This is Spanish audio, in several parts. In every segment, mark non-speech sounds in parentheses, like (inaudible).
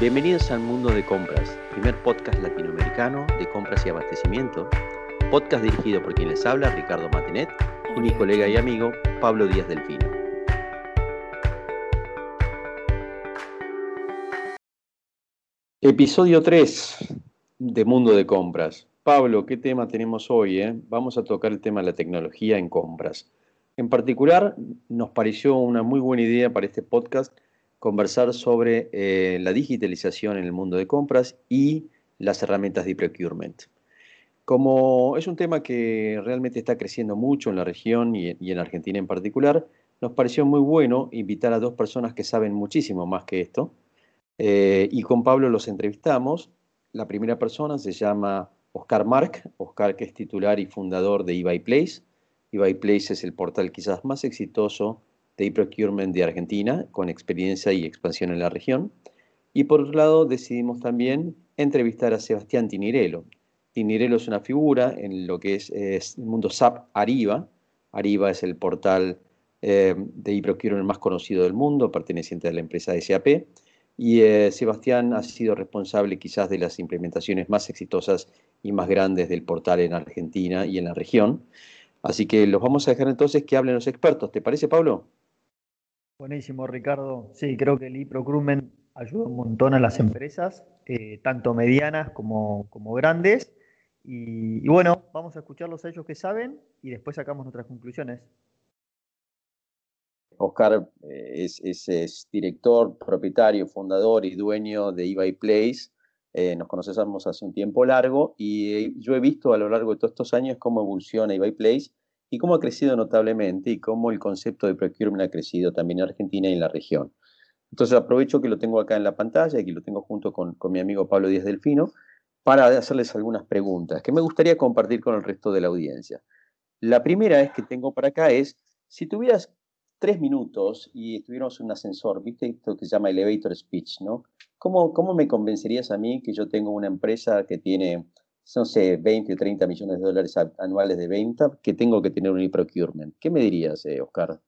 Bienvenidos al Mundo de Compras, primer podcast latinoamericano de compras y abastecimiento, podcast dirigido por quien les habla, Ricardo Matinet, y mi colega y amigo, Pablo Díaz Delfino. Episodio 3 de Mundo de Compras. Pablo, ¿qué tema tenemos hoy? Eh? Vamos a tocar el tema de la tecnología en compras. En particular, nos pareció una muy buena idea para este podcast conversar sobre eh, la digitalización en el mundo de compras y las herramientas de procurement. Como es un tema que realmente está creciendo mucho en la región y, en Argentina en particular, nos pareció muy bueno invitar a dos personas que saben muchísimo más que esto. Eh, y con Pablo los entrevistamos. La primera persona se llama Oscar Mark, Oscar que es titular y fundador de eBay Place. eBay Place es el portal quizás más exitoso de e-procurement de Argentina, con experiencia y expansión en la región. Y por otro lado, decidimos también entrevistar a Sebastián Tinirelo. Tinirelo es una figura en lo que es, el mundo SAP Ariba. Ariba es el portal eh, de e-procurement más conocido del mundo, perteneciente a la empresa SAP. Y eh, Sebastián ha sido responsable quizás de las implementaciones más exitosas y más grandes del portal en Argentina y en la región. Así que los vamos a dejar entonces que hablen los expertos. ¿Te parece, Pablo? Buenísimo, Ricardo. Sí, creo que el e-procurement ayuda un montón a las empresas, eh, tanto medianas como, grandes. Y, bueno, vamos a escucharlos a ellos que saben y después sacamos nuestras conclusiones. Oscar eh, es, director, propietario, fundador y dueño de eBay Place. Eh, nos conocemos hace un tiempo largo y yo he visto a lo largo de todos estos años cómo evoluciona eBay Place y cómo ha crecido notablemente y cómo el concepto de procurement ha crecido también en Argentina y en la región. Entonces aprovecho que lo tengo acá en la pantalla y que lo tengo junto con, mi amigo Pablo Díaz Delfino para hacerles algunas preguntas que me gustaría compartir con el resto de la audiencia. La primera es que tengo para acá es, si tuvieras tres minutos y estuviéramos en un ascensor, ¿viste esto que se llama elevator speech, no? ¿Cómo, ¿Cómo me convencerías a mí que yo tengo una empresa que tiene no sé, 20 o 30 millones de dólares anuales de venta, que tengo que tener un e-procurement. ¿Qué me dirías, eh, Oscar?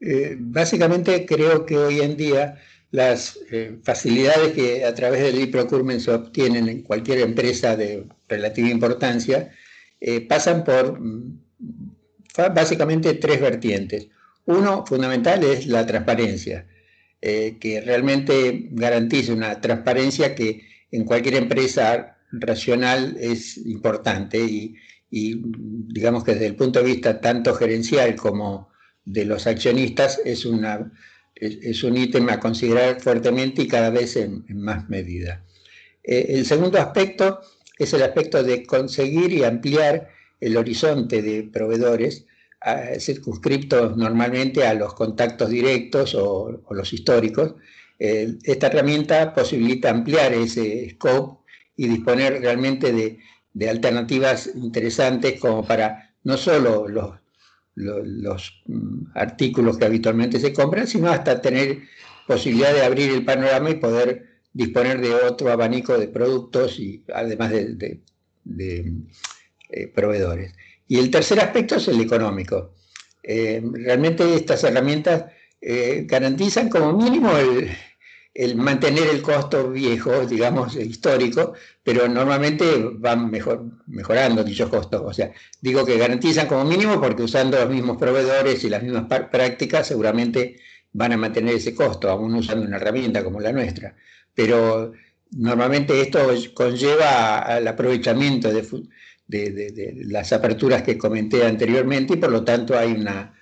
Eh, básicamente creo que hoy en día las eh, facilidades que a través del e-procurement se obtienen en cualquier empresa de relativa importancia pasan por mm, básicamente tres vertientes. Uno fundamental es la transparencia, que realmente garantice una transparencia que en cualquier empresa racional es importante y, digamos que desde el punto de vista tanto gerencial como de los accionistas es, una, es, un ítem a considerar fuertemente y cada vez en, más medida. Eh, el segundo aspecto es el aspecto de conseguir y ampliar el horizonte de proveedores circunscriptos normalmente a los contactos directos o, los históricos. Eh, esta herramienta posibilita ampliar ese scope y disponer realmente de, alternativas interesantes como para no solo los, los, mm, artículos que habitualmente se compran, sino hasta tener posibilidad de abrir el panorama y poder disponer de otro abanico de productos y además de, eh, proveedores. Y el tercer aspecto es el económico. Eh, realmente estas herramientas eh, garantizan como mínimo el, el mantener el costo viejo, digamos, histórico, pero normalmente van mejor, mejorando dichos costos. O sea, digo que garantizan como mínimo porque usando los mismos proveedores y las mismas prácticas seguramente van a mantener ese costo, aún usando una herramienta como la nuestra. Pero normalmente esto conlleva al aprovechamiento de, de las aperturas que comenté anteriormente y por lo tanto hay una,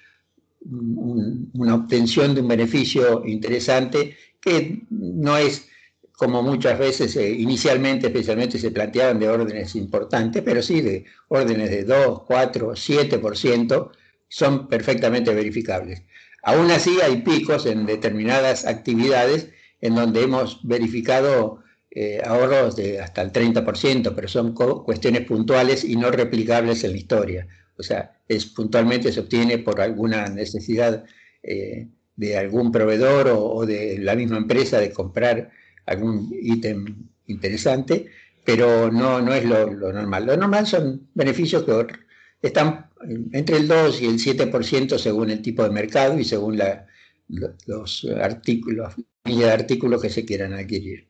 una obtención de un beneficio interesante que no es como muchas veces eh, inicialmente especialmente se planteaban de órdenes importantes, pero sí de órdenes de 2, 4, 7%, son perfectamente verificables. Aún así hay picos en determinadas actividades en donde hemos verificado eh, ahorros de hasta el 30%, pero son cuestiones puntuales y no replicables en la historia. O sea, es puntualmente se obtiene por alguna necesidad eh, de algún proveedor o, de la misma empresa de comprar algún ítem interesante, pero no, no es lo, normal. Lo normal son beneficios que están entre el 2 y el 7% según el tipo de mercado y según la, los artículos, de artículos que se quieran adquirir.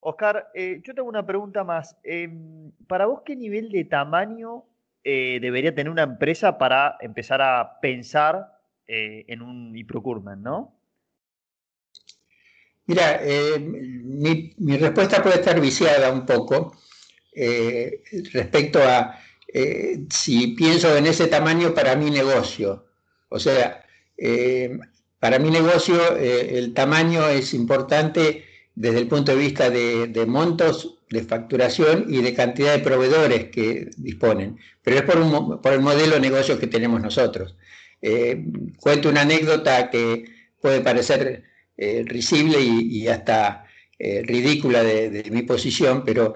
Oscar, eh, yo tengo una pregunta más. Em, ¿Para vos qué nivel de tamaño eh, debería tener una empresa para empezar a pensar eh, en un e-procurement, no? Mira, mi, mi, respuesta puede estar viciada un poco respecto a si pienso en ese tamaño para mi negocio. O sea, para mi negocio el tamaño es importante desde el punto de vista de, montos de facturación y de cantidad de proveedores que disponen, pero es por, por el modelo de negocio que tenemos nosotros. Eh, cuento una anécdota que puede parecer eh, risible y, hasta eh, ridícula de, mi posición, pero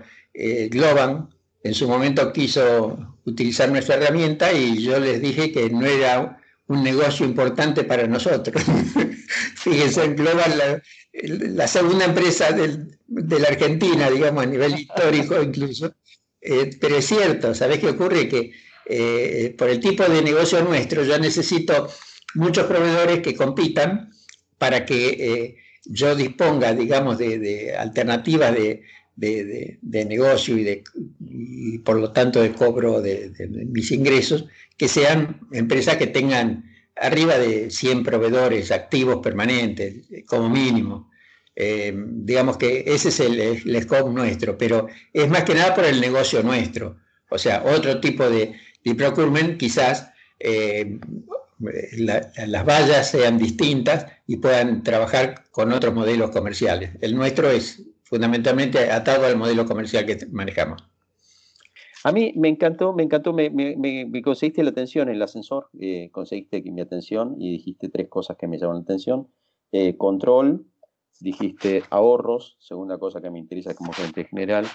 Globan en su momento quiso utilizar nuestra herramienta y yo les dije que no era un negocio importante para nosotros. (laughs) Fíjense, en Global la segunda empresa de la Argentina, digamos, a nivel (laughs) histórico incluso. Eh, pero es cierto, ¿sabes qué ocurre? Que eh, por el tipo de negocio nuestro, yo necesito muchos proveedores que compitan para que eh, yo disponga, digamos, de, alternativas de, negocio y, de, y por lo tanto de cobro de, mis ingresos, que sean empresas que tengan arriba de 100 proveedores activos permanentes, como mínimo. Eh, digamos que ese es el, el, scope nuestro, pero es más que nada por el negocio nuestro. O sea, otro tipo de, de procurement quizás eh, las vallas sean distintas y puedan trabajar con otros modelos comerciales. El nuestro es fundamentalmente atado al modelo comercial que manejamos. A mí me encantó, me encantó, me, conseguiste la atención en el ascensor, eh, conseguiste mi atención y dijiste tres cosas que me llaman la atención. Eh, control, dijiste ahorros, segunda cosa que me interesa como gente general,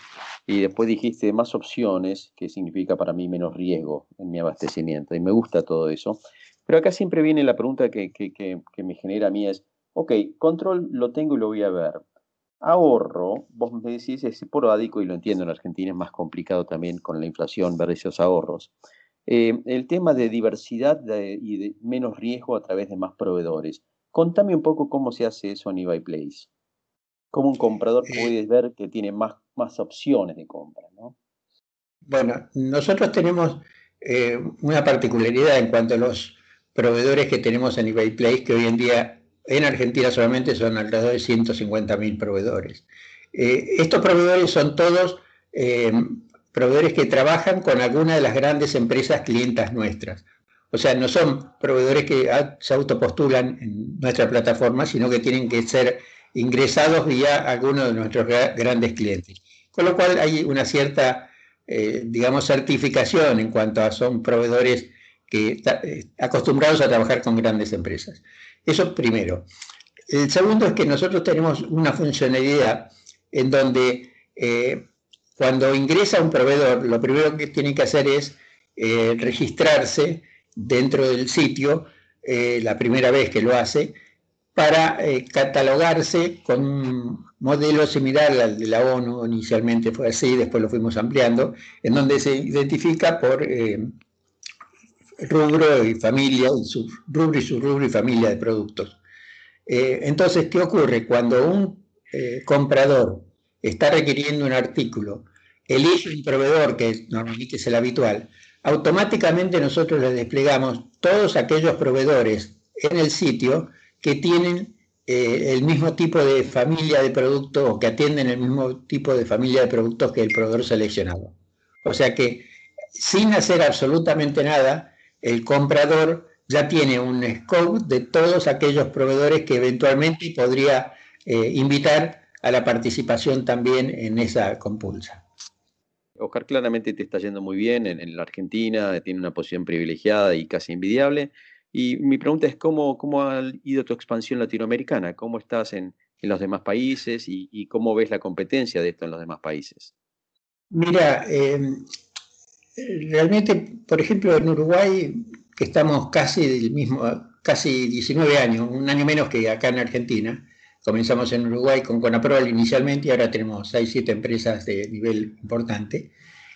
y después dijiste más opciones, que significa para mí menos riesgo en mi abastecimiento, y me gusta todo eso. Pero acá siempre viene la pregunta que, que me genera a mí es, ok, control lo tengo y lo voy a ver, ahorro, vos me decís, es porádico y lo entiendo en Argentina, es más complicado también con la inflación ver esos ahorros. Eh, el tema de diversidad y de menos riesgo a través de más proveedores. Contame un poco cómo se hace eso en eBay Place. Cómo un comprador eh. puede ver que tiene más, más opciones de compra, ¿no? Bueno, nosotros tenemos eh, una particularidad en cuanto a los proveedores que tenemos en eBay Place, que hoy en día en Argentina solamente son alrededor de 150.000 proveedores. Eh, estos proveedores son todos eh, proveedores que trabajan con alguna de las grandes empresas clientas nuestras. O sea, no son proveedores que se autopostulan en nuestra plataforma, sino que tienen que ser ingresados vía alguno de nuestros grandes clientes. Con lo cual hay una cierta, eh, digamos, certificación en cuanto a son proveedores que acostumbrados a trabajar con grandes empresas. Eso primero. El segundo es que nosotros tenemos una funcionalidad en donde eh, cuando ingresa un proveedor, lo primero que tiene que hacer es eh, registrarse dentro del sitio eh, la primera vez que lo hace para catalogarse con un modelo similar al de la ONU, inicialmente fue así, después lo fuimos ampliando, en donde se identifica por rubro y familia, su rubro y su rubro y familia de productos. Eh, entonces, ¿qué ocurre? Cuando un eh, comprador está requiriendo un artículo, elige un proveedor, que normalmente es el habitual, automáticamente nosotros le desplegamos todos aquellos proveedores en el sitio que tienen eh, el mismo tipo de familia de productos o que atienden el mismo tipo de familia de productos que el proveedor seleccionado. O sea que sin hacer absolutamente nada, el comprador ya tiene un scope de todos aquellos proveedores que eventualmente podría eh, invitar a la participación también en esa compulsa. Oscar, claramente te está yendo muy bien en, la Argentina, tiene una posición privilegiada y casi envidiable. Y mi pregunta es, ¿cómo, cómo ha ido tu expansión latinoamericana? ¿Cómo estás en, los demás países y, cómo ves la competencia de esto en los demás países? Mira, eh, realmente, por ejemplo, en Uruguay, que estamos casi del mismo, casi 19 años, un año menos que acá en Argentina, comenzamos en Uruguay con Conaprol inicialmente y ahora tenemos 6, 7 empresas de nivel importante,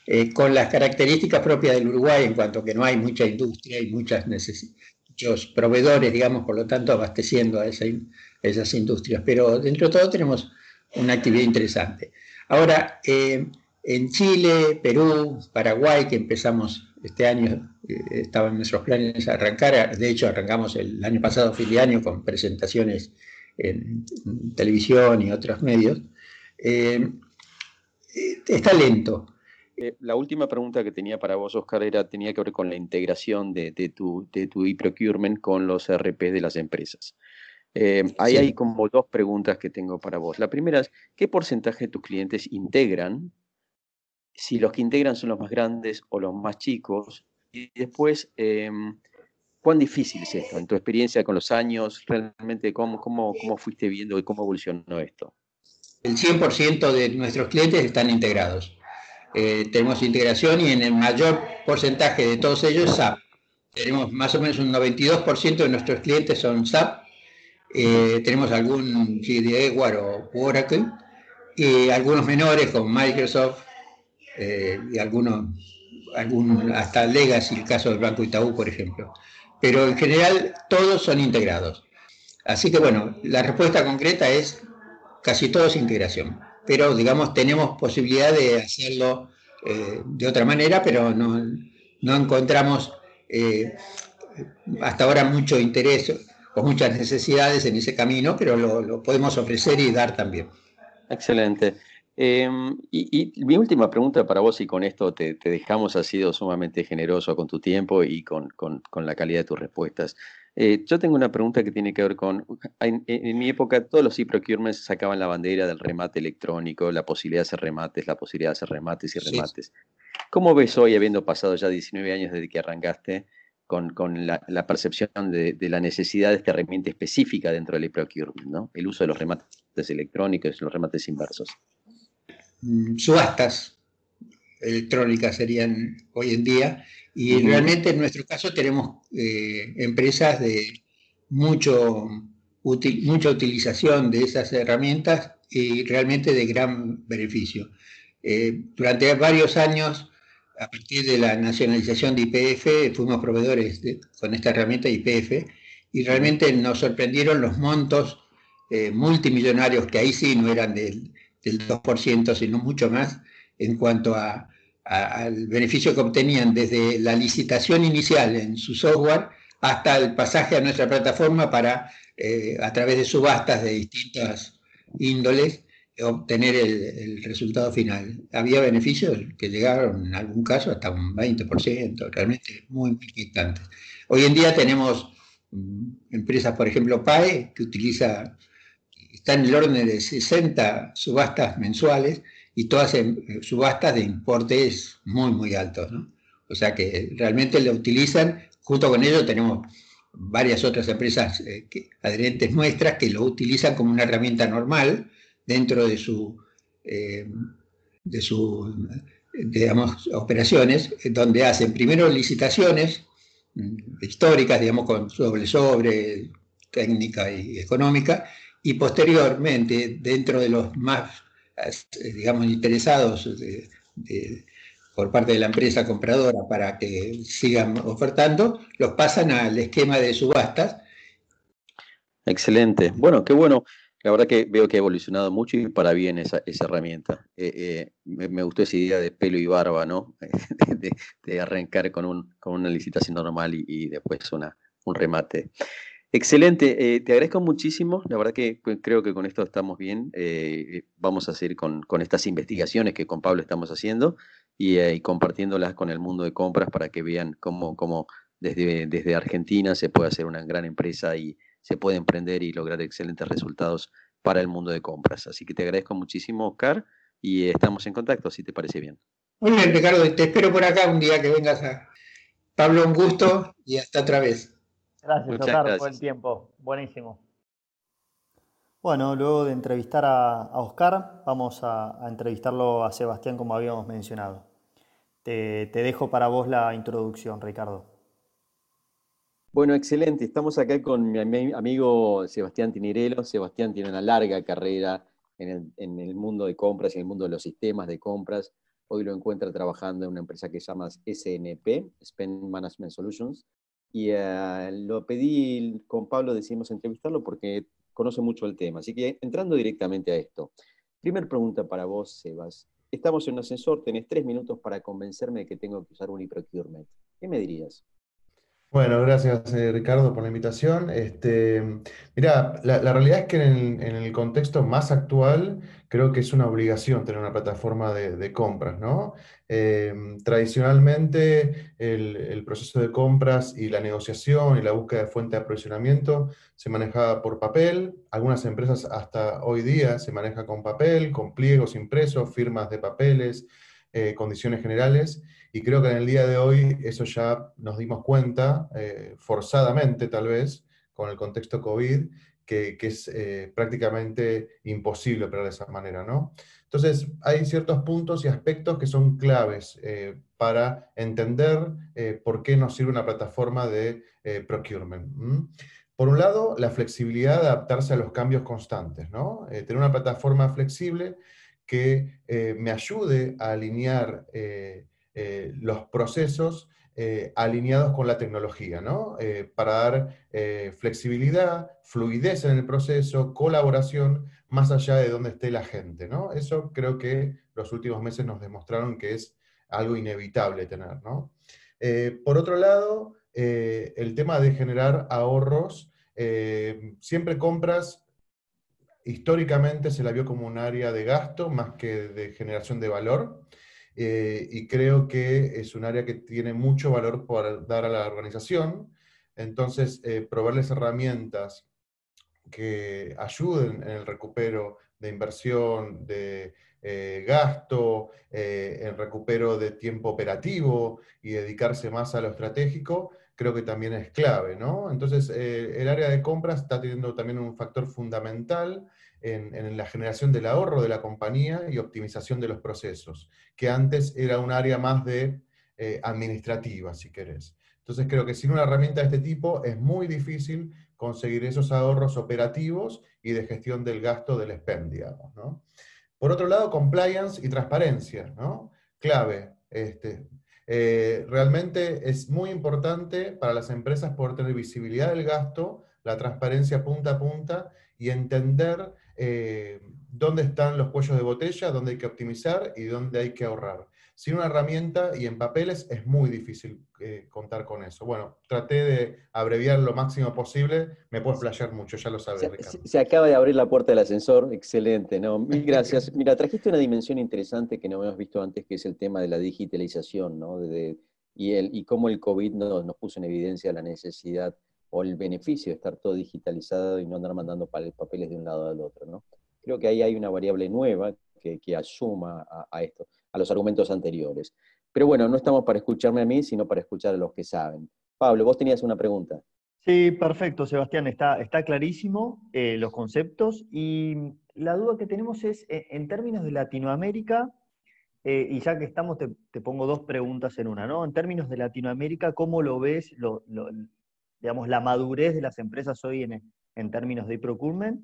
eh, con las características propias del Uruguay en cuanto que no hay mucha industria y muchas muchos proveedores, digamos, por lo tanto, abasteciendo a, esas industrias. Pero dentro de todo tenemos una actividad interesante. Ahora, eh, en Chile, Perú, Paraguay, que empezamos este año, eh, estaban nuestros planes arrancar, de hecho arrancamos el año pasado, fin de año, con presentaciones en, televisión y otros medios, eh, está lento. Eh, la última pregunta que tenía para vos, Oscar, era, tenía que ver con la integración de, tu, de tu e-procurement con los RP de las empresas. Eh, ahí hay como dos preguntas que tengo para vos. La primera es, ¿qué porcentaje de tus clientes integran? Si los que integran son los más grandes o los más chicos. Y después, em, ¿cuán difícil es esto? En tu experiencia con los años, realmente, ¿cómo, cómo, cómo fuiste viendo y cómo evolucionó esto? El 100% de nuestros clientes están integrados. Eh, tenemos integración y en el mayor porcentaje de todos ellos SAP. Tenemos más o menos un 92% de nuestros clientes son SAP. Eh, tenemos algún GDE o Oracle y algunos menores con Microsoft eh, y algunos, algún, hasta Legacy, el caso del Banco Itaú, por ejemplo. Pero en general todos son integrados. Así que bueno, la respuesta concreta es casi todo es integración pero digamos tenemos posibilidad de hacerlo eh, de otra manera, pero no, encontramos eh, hasta ahora mucho interés o muchas necesidades en ese camino, pero lo, podemos ofrecer y dar también. Excelente. Em, y, mi última pregunta para vos, y con esto te, dejamos, has sido sumamente generoso con tu tiempo y con, con la calidad de tus respuestas. Eh, yo tengo una pregunta que tiene que ver con, en, mi época todos los e-procurements sacaban la bandera del remate electrónico, la posibilidad de hacer remates, la posibilidad de hacer remates y remates. ¿Cómo ves hoy, habiendo pasado ya 19 años desde que arrancaste, con, la, percepción de, la necesidad de esta herramienta específica dentro del e-procurement, ¿no? el uso de los remates electrónicos, los remates inversos? Mm, subastas electrónicas serían hoy en día y realmente en nuestro caso tenemos eh, empresas de mucho, mucha utilización de esas herramientas y realmente de gran beneficio. Eh, durante varios años, a partir de la nacionalización de IPF, fuimos proveedores con esta herramienta IPF y realmente nos sorprendieron los montos eh, multimillonarios, que ahí sí no eran del, del 2%, sino mucho más, en cuanto a al beneficio que obtenían desde la licitación inicial en su software hasta el pasaje a nuestra plataforma para, eh, a través de subastas de distintas índoles, obtener el, resultado final. Había beneficios que llegaron en algún caso hasta un 20%, realmente muy importantes. Hoy en día tenemos mm, empresas, por ejemplo, PAE, que utiliza, está en el orden de 60 subastas mensuales, y todas en eh, subastas de importes muy, muy altos. ¿no? O sea que realmente lo utilizan, junto con ello tenemos varias otras empresas eh, adherentes nuestras que lo utilizan como una herramienta normal dentro de su, eh, de sus digamos, operaciones, donde hacen primero licitaciones mm, históricas, digamos, con doble sobre, técnica y económica, y posteriormente, dentro de los más eh, digamos, interesados por parte de la empresa compradora para que sigan ofertando, los pasan al esquema de subastas. Excelente. Bueno, qué bueno. La verdad que veo que ha evolucionado mucho y para bien esa, herramienta. Eh, eh, me, gustó esa idea de pelo y barba, ¿no? (laughs) de, arrancar con, un, con, una licitación normal y, y después una, un remate. Excelente, eh, te agradezco muchísimo. La verdad que pues, creo que con esto estamos bien. Eh, eh, vamos a seguir con, estas investigaciones que con Pablo estamos haciendo y, compartiéndolas con el mundo de compras para que vean cómo, desde, Argentina se puede hacer una gran empresa y se puede emprender y lograr excelentes resultados para el mundo de compras. Así que te agradezco muchísimo, Oscar, y estamos en contacto, si te parece bien. Muy Ricardo, te espero por acá un día que vengas a... Pablo, un gusto y hasta otra vez. Gracias, Oscar, por el tiempo. Buenísimo. Bueno, luego de entrevistar a, Oscar, vamos a, entrevistarlo a Sebastián como habíamos mencionado. Te, dejo para vos la introducción, Ricardo. Bueno, excelente. Estamos acá con mi amigo Sebastián Tinirelo. Sebastián tiene una larga carrera en el, en el, mundo de compras y en el mundo de los sistemas de compras. Hoy lo encuentra trabajando en una empresa que se llama SNP, Spend Management Solutions, y eh, lo pedí con Pablo, decidimos entrevistarlo porque conoce mucho el tema. Así que entrando directamente a esto. Primer pregunta para vos, Sebas. Estamos en un ascensor, tenés tres minutos para convencerme de que tengo que usar un e-procurement. ¿Qué me dirías? Bueno, gracias eh, Ricardo por la invitación. Este, mira, la, realidad es que en el, contexto más actual creo que es una obligación tener una plataforma de, compras, ¿no? Em, tradicionalmente el, proceso de compras y la negociación y la búsqueda de fuente de aprovisionamiento se manejaba por papel. Algunas empresas hasta hoy día se maneja con papel, con pliegos impresos, firmas de papeles, eh, condiciones generales. Y creo que en el día de hoy eso ya nos dimos cuenta, eh, forzadamente tal vez, con el contexto COVID, que, es eh, prácticamente imposible operar de esa manera, ¿no? Entonces, hay ciertos puntos y aspectos que son claves eh, para entender por qué nos sirve una plataforma de procurement. Por un lado, la flexibilidad de adaptarse a los cambios constantes, ¿no? tener una plataforma flexible que me ayude a alinear eh, los procesos eh, alineados con la tecnología, ¿no? Eh, para dar flexibilidad, fluidez en el proceso, colaboración, más allá de donde esté la gente, ¿no? Eso creo que los últimos meses nos demostraron que es algo inevitable tener, ¿no? por otro lado, el tema de generar ahorros, siempre compras históricamente se la vio como un área de gasto más que de generación de valor. Eh, y creo que es un área que tiene mucho valor por dar a la organización. Entonces, eh, proveerles herramientas que ayuden en el recupero de inversión, de eh, gasto, en recupero de tiempo operativo y dedicarse más a lo estratégico, creo que también es clave, ¿no? Entonces, el área de compras está teniendo también un factor fundamental en, la generación del ahorro de la compañía y optimización de los procesos, que antes era un área más de eh, administrativa, si querés. Entonces creo que sin una herramienta de este tipo es muy difícil conseguir esos ahorros operativos y de gestión del gasto del spend, digamos. Por otro lado, compliance y transparencia, ¿no? Clave. Este, eh, realmente es muy importante para las empresas poder tener visibilidad del gasto, la transparencia punta a punta y entender eh, dónde están los cuellos de botella, dónde hay que optimizar y dónde hay que ahorrar. Sin una herramienta y en papeles es muy difícil eh, contar con eso. Bueno, traté de abreviar lo máximo posible, me puedo flashear mucho, ya lo sabes, se, Ricardo. Se acaba de abrir la puerta del ascensor, excelente, ¿no? Mil gracias. (laughs) Mira, trajiste una dimensión interesante que no habíamos visto antes, que es el tema de la digitalización, ¿no? y, el, y cómo el COVID nos, nos puso en evidencia la necesidad o el beneficio de estar todo digitalizado y no andar mandando papeles de un lado al otro. ¿no? Creo que ahí hay una variable nueva que, que asuma a, esto, a los argumentos anteriores. Pero bueno, no estamos para escucharme a mí, sino para escuchar a los que saben. Pablo, vos tenías una pregunta. Sí, perfecto, Sebastián, está, está clarísimo eh, los conceptos y la duda que tenemos es, eh, en términos de Latinoamérica, eh, y ya que estamos, te, te, pongo dos preguntas en una, ¿no? En términos de Latinoamérica, ¿cómo lo ves lo, digamos, la madurez de las empresas hoy en, términos de procurement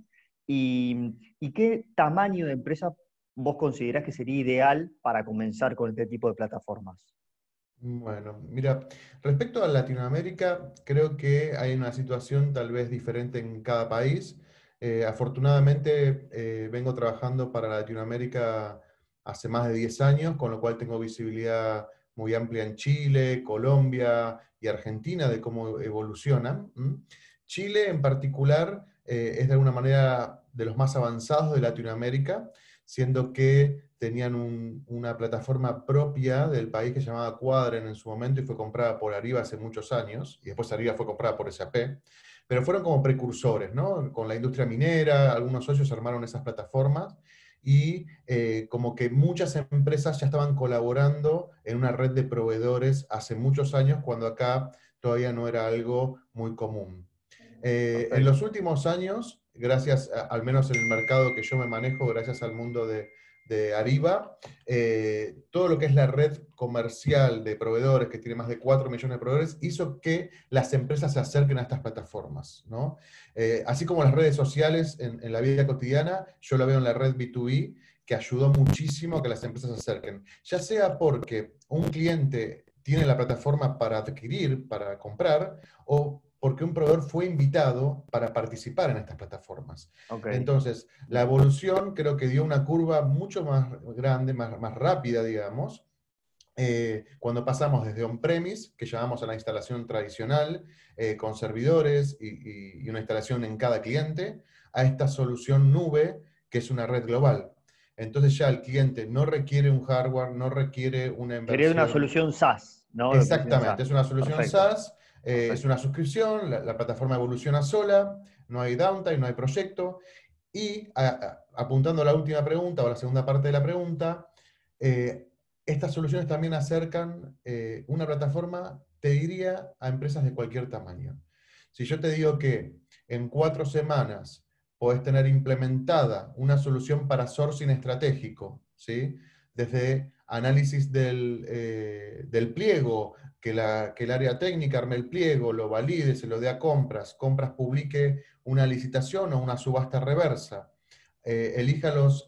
y, qué tamaño de empresa vos considerás que sería ideal para comenzar con este tipo de plataformas. Bueno, mira, respecto a Latinoamérica, creo que hay una situación tal vez diferente en cada país. Eh, afortunadamente eh, vengo trabajando para Latinoamérica hace más de 10 años, con lo cual tengo visibilidad muy amplia en Chile, Colombia y Argentina de cómo evolucionan. Chile en particular eh, es de alguna manera de los más avanzados de Latinoamérica, siendo que tenían una plataforma propia del país que se llamaba Cuadren en su momento y fue comprada por Arriba hace muchos años, y después Arriba fue comprada por SAP, pero fueron como precursores, ¿no? Con la industria minera, algunos socios armaron esas plataformas, y eh, como que muchas empresas ya estaban colaborando en una red de proveedores hace muchos años, cuando acá todavía no era algo muy común. Eh, en los últimos años, gracias, al menos en el mercado que yo me manejo, gracias al mundo de, de Ariba, eh, todo lo que es la red comercial de proveedores, que tiene más de 4 millones de proveedores, hizo que las empresas se acerquen a estas plataformas. ¿no? Eh, así como las redes sociales en, la vida cotidiana, yo lo veo en la red B2B, que ayudó muchísimo a que las empresas se acerquen. Ya sea porque un cliente tiene la plataforma para adquirir, para comprar, o porque un proveedor fue invitado para participar en estas plataformas. Entonces, la evolución creo que dio una curva mucho más grande, más, más rápida, digamos, eh, cuando pasamos desde on-premise, que llamamos a la instalación tradicional, eh, con servidores y, una instalación en cada cliente, a esta solución nube, que es una red global. Entonces ya el cliente no requiere un hardware, no requiere una inversión. Sería una solución SaaS, ¿no? Exactamente, es una solución SaaS, eh, es una suscripción, la, plataforma evoluciona sola, no hay downtime, no hay proyecto. Y apuntando a la última pregunta o a la segunda parte de la pregunta, estas soluciones también acercan eh, una plataforma, te diría, a empresas de cualquier tamaño. Si yo te digo que en cuatro semanas puedes tener implementada una solución para sourcing estratégico, ¿sí? desde análisis del, eh, pliego, que, la, que, el área técnica arme el pliego, lo valide, se lo dé a compras, compras publique una licitación o una subasta reversa, eh, elija los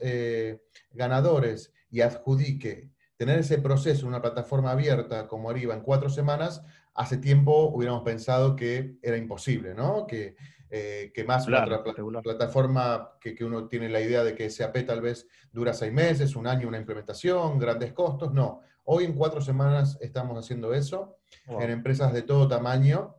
ganadores y adjudique tener ese proceso en una plataforma abierta como Arriba en cuatro semanas, hace tiempo hubiéramos pensado que era imposible, ¿no? Que, eh, que más una plataforma que, que, uno tiene la idea de que SAP tal vez dura seis meses, un año una implementación, grandes costos. No, hoy en cuatro semanas estamos haciendo eso en empresas de todo tamaño.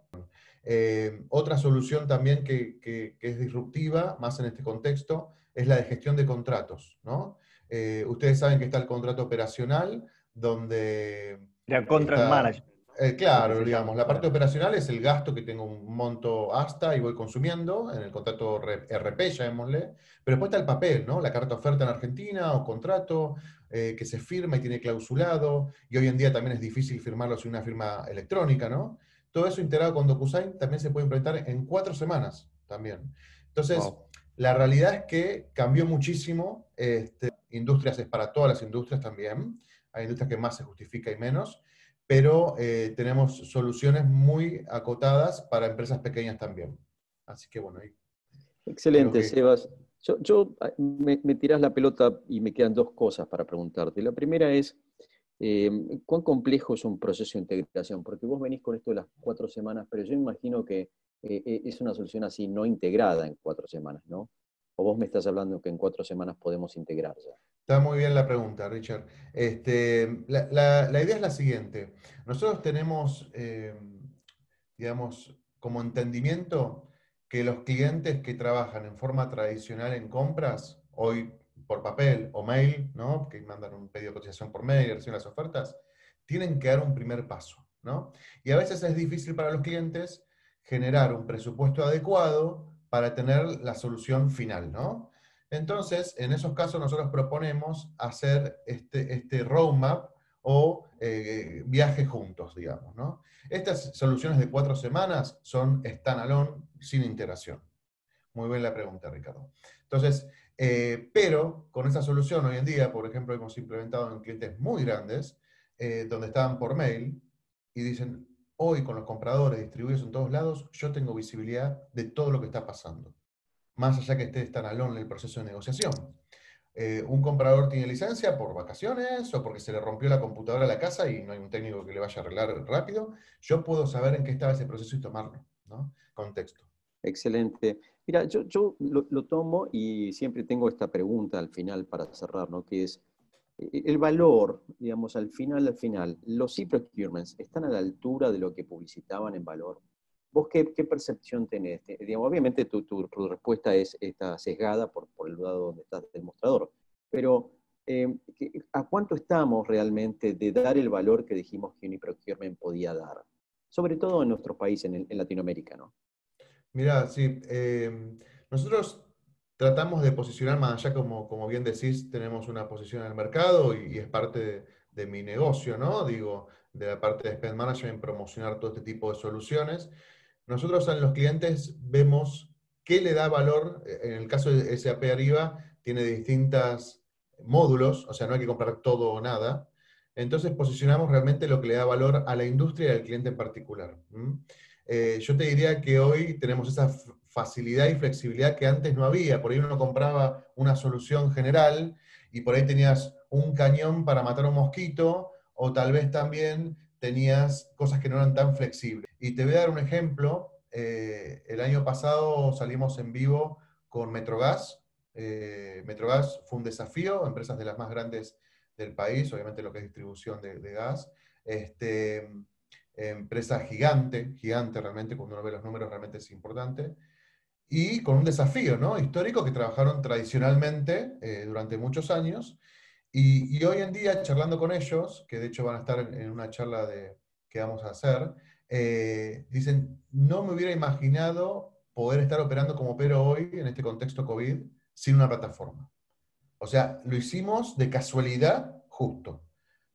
Eh, otra solución también que, que, es disruptiva, más en este contexto, es la de gestión de contratos, ¿no? Eh, ustedes saben que está el contrato operacional, donde... La contract management. Eh, claro, digamos, la parte operacional es el gasto que tengo un monto hasta y voy consumiendo en el contrato RP, llamémosle, pero después está el papel, ¿no? La carta oferta en Argentina o contrato eh, que se firma y tiene clausulado, y hoy en día también es difícil firmarlo sin una firma electrónica, ¿no? Todo eso integrado con DocuSign también se puede implementar en cuatro semanas también. Entonces, la realidad es que cambió muchísimo este, industrias es para todas las industrias también. Hay industrias que más se justifica y menos, pero eh, tenemos soluciones muy acotadas para empresas pequeñas también. Así que bueno. Excelente, Sebas. Yo, ah, me, me tirás la pelota y me quedan dos cosas para preguntarte. La primera es, eh, ¿cuán complejo es un proceso de integración? Porque vos venís con esto de las cuatro semanas, pero yo imagino que eh, es una solución así no integrada en cuatro semanas, ¿no? ¿O vos me estás hablando que en cuatro semanas podemos integrar ya? Está muy bien la pregunta, Richard. Este, la, idea es la siguiente. Nosotros tenemos, eh, digamos, como entendimiento que los clientes que trabajan en forma tradicional en compras, hoy por papel o mail, ¿no? que mandan un pedido de cotización por mail, reciben las ofertas, tienen que dar un primer paso. ¿no? Y a veces es difícil para los clientes generar un presupuesto adecuado para tener la solución final, ¿no? Entonces, en esos casos nosotros proponemos hacer este, este roadmap o eh, viaje juntos, digamos, ¿no? Estas soluciones de cuatro semanas son standalone, sin integración. Muy bien la pregunta, Ricardo. Entonces, eh, pero con esa solución hoy en día, por ejemplo, hemos implementado en clientes muy grandes, eh, donde estaban por mail y dicen, hoy con los compradores distribuidos en todos lados, yo tengo visibilidad de todo lo que está pasando, más allá que esté en el proceso de negociación. Eh, un comprador tiene licencia por vacaciones o porque se le rompió la computadora a la casa y no hay un técnico que le vaya a arreglar rápido, yo puedo saber en qué estaba ese proceso y tomarlo, ¿no? Contexto. Excelente. Mira, yo, lo, lo, tomo y siempre tengo esta pregunta al final para cerrar, ¿no? Que es, e-, el valor, digamos, al final, al final, los e-procurements están a la altura de lo que publicitaban en valor. ¿Vos qué, percepción tenés? Digamos, obviamente tu, tu, respuesta es, está sesgada por, por el lado donde estás del mostrador, pero eh, ¿a cuánto estamos realmente de dar el valor que dijimos que un e-procurement podía dar? Sobre todo en nuestro país, en, Latinoamérica, ¿no? Mira, sí, eh, nosotros tratamos de posicionar más allá, como, como bien decís, tenemos una posición en el mercado y, es parte de, mi negocio, ¿no? Digo, de la parte de Spend Management, promocionar todo este tipo de soluciones. Nosotros en los clientes vemos qué le da valor, en el caso de SAP arriba, tiene distintos módulos, o sea, no hay que comprar todo o nada. Entonces posicionamos realmente lo que le da valor a la industria y al cliente en particular. Eh, yo te diría que hoy tenemos esa facilidad y flexibilidad que antes no había. Por ahí uno compraba una solución general y por ahí tenías un cañón para matar un mosquito o tal vez también tenías cosas que no eran tan flexibles. Y te voy a dar un ejemplo. Eh, el año pasado salimos en vivo con Metrogas. Eh, Metrogas fue un desafío, empresas de las más grandes del país, obviamente lo que es distribución de, gas. Este, empresa gigante, gigante realmente, cuando uno ve los números realmente es importante. Y con un desafío ¿no? histórico que trabajaron tradicionalmente eh, durante muchos años y, hoy en día, charlando con ellos, que de hecho van a estar en, una charla de, que vamos a hacer, eh, dicen, no me hubiera imaginado poder estar operando como opero hoy en este contexto COVID sin una plataforma. O sea, lo hicimos de casualidad justo.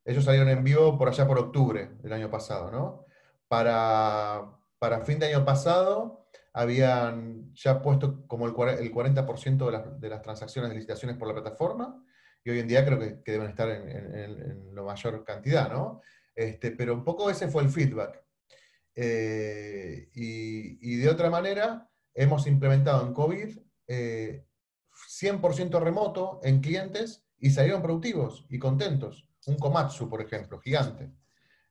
Ellos salieron en vivo por allá por octubre del año pasado, ¿no? Para, para fin de año pasado habían ya puesto como el, 40% de las, de las transacciones de licitaciones por la plataforma y hoy en día creo que, deben estar en, en, la mayor cantidad, ¿no? Este, pero un poco ese fue el feedback. Eh, y, y, de otra manera, hemos implementado en COVID 100% eh, remoto en clientes y salieron productivos y contentos. Un Komatsu, por ejemplo, gigante.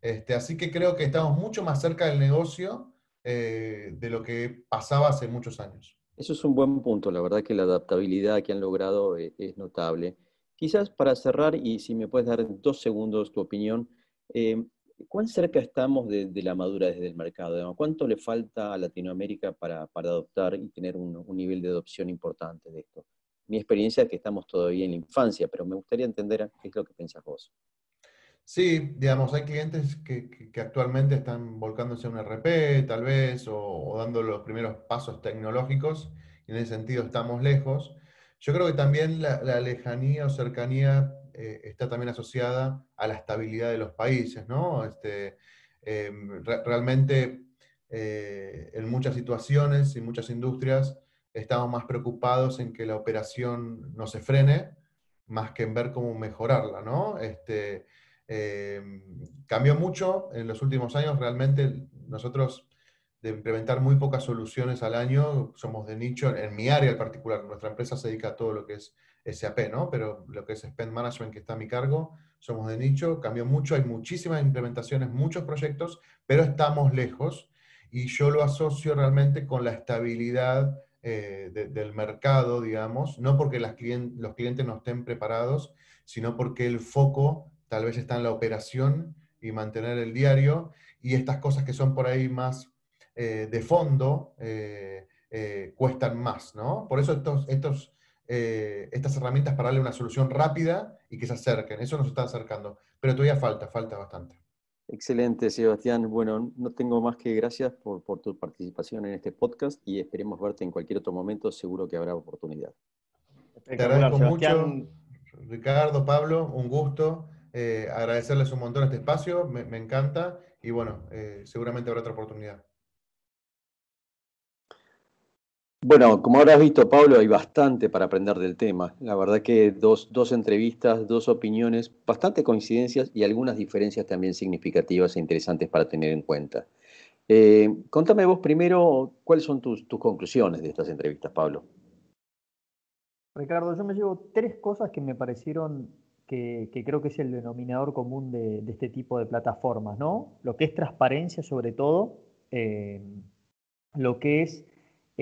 Este, así que creo que estamos mucho más cerca del negocio eh, de lo que pasaba hace muchos años. Eso es un buen punto. La verdad que la adaptabilidad que han logrado es notable. Quizás para cerrar, y si me puedes dar dos segundos tu opinión, eh, ¿cuán cerca estamos de, la madurez del mercado? ¿Cuánto le falta a Latinoamérica para, adoptar y tener un, nivel de adopción importante de esto? Mi experiencia es que estamos todavía en la infancia, pero me gustaría entender qué es lo que piensas vos. Sí, digamos, hay clientes que, actualmente están volcándose a un RP, tal vez, o, dando los primeros pasos tecnológicos, en ese sentido estamos lejos. Yo creo que también la, lejanía o cercanía eh, está también asociada a la estabilidad de los países, ¿no? Este, em, realmente eh, en muchas situaciones y muchas industrias estamos más preocupados en que la operación no se frene, más que en ver cómo mejorarla, ¿no? Este, em, cambió mucho en los últimos años, realmente nosotros de implementar muy pocas soluciones al año, somos de nicho, en mi área en particular, nuestra empresa se dedica a todo lo que es SAP, ¿no? Pero lo que es Spend Management que está a mi cargo, somos de nicho, cambió mucho, hay muchísimas implementaciones, muchos proyectos, pero estamos lejos. Y yo lo asocio realmente con la estabilidad eh, del mercado, digamos, no porque las los clientes no estén preparados, sino porque el foco tal vez está en la operación y mantener el diario. Y estas cosas que son por ahí más eh, de fondo eh, eh, cuestan más, ¿no? Por eso estos, estos, estas herramientas para darle una solución rápida y que se acerquen, eso nos está acercando, pero todavía falta, falta bastante. Excelente, Sebastián. Bueno, no tengo más que gracias por, por tu participación en este podcast y esperemos verte en cualquier otro momento, seguro que habrá oportunidad. Te agradezco mucho, Ricardo, Pablo, un gusto. agradecerles un montón este espacio, me, me encanta y bueno, seguramente habrá otra oportunidad. Bueno, como habrás visto, Pablo, hay bastante para aprender del tema. La verdad que dos, dos entrevistas, dos opiniones, bastante coincidencias y algunas diferencias también significativas e interesantes para tener en cuenta. Eh, contame vos primero cuáles son tus, conclusiones de estas entrevistas, Pablo. Ricardo, yo me llevo tres cosas que me parecieron que, creo que es el denominador común de, este tipo de plataformas, ¿no? Lo que es transparencia sobre todo, eh, lo que es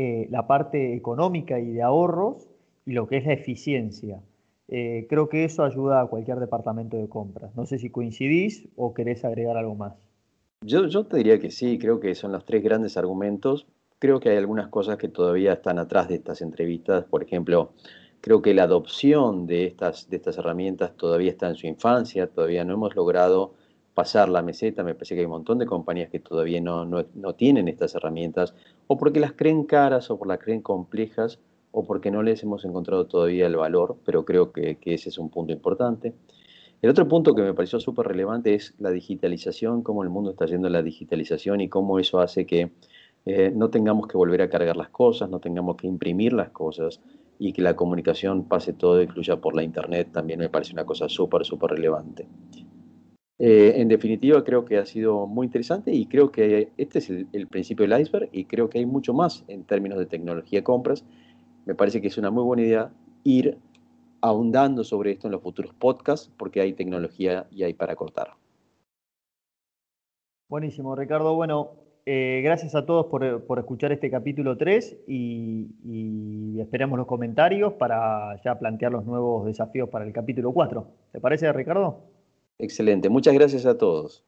eh, la parte económica y de ahorros y lo que es la eficiencia. Eh, creo que eso ayuda a cualquier departamento de compras. No sé si coincidís o querés agregar algo más. Yo, yo te diría que sí, creo que son los tres grandes argumentos. Creo que hay algunas cosas que todavía están atrás de estas entrevistas. Por ejemplo, creo que la adopción de estas, de estas herramientas todavía está en su infancia, todavía no hemos logrado pasar la meseta, me parece que hay un montón de compañías que todavía no, no, tienen estas herramientas, o porque las creen caras, o porque las creen complejas, o porque no les hemos encontrado todavía el valor, pero creo que, ese es un punto importante. El otro punto que me pareció súper relevante es la digitalización, cómo el mundo está yendo a la digitalización y cómo eso hace que eh, no tengamos que volver a cargar las cosas, no tengamos que imprimir las cosas y que la comunicación pase todo y fluya por la internet, también me parece una cosa súper, súper relevante. Eh, en definitiva, creo que ha sido muy interesante y creo que este es el, principio del iceberg y creo que hay mucho más en términos de tecnología compras. Me parece que es una muy buena idea ir ahondando sobre esto en los futuros podcasts porque hay tecnología y hay para cortar. Buenísimo, Ricardo. Bueno, eh, gracias a todos por, escuchar este capítulo 3 y, esperamos los comentarios para ya plantear los nuevos desafíos para el capítulo 4. ¿Te parece, Ricardo? Excelente. Muchas gracias a todos.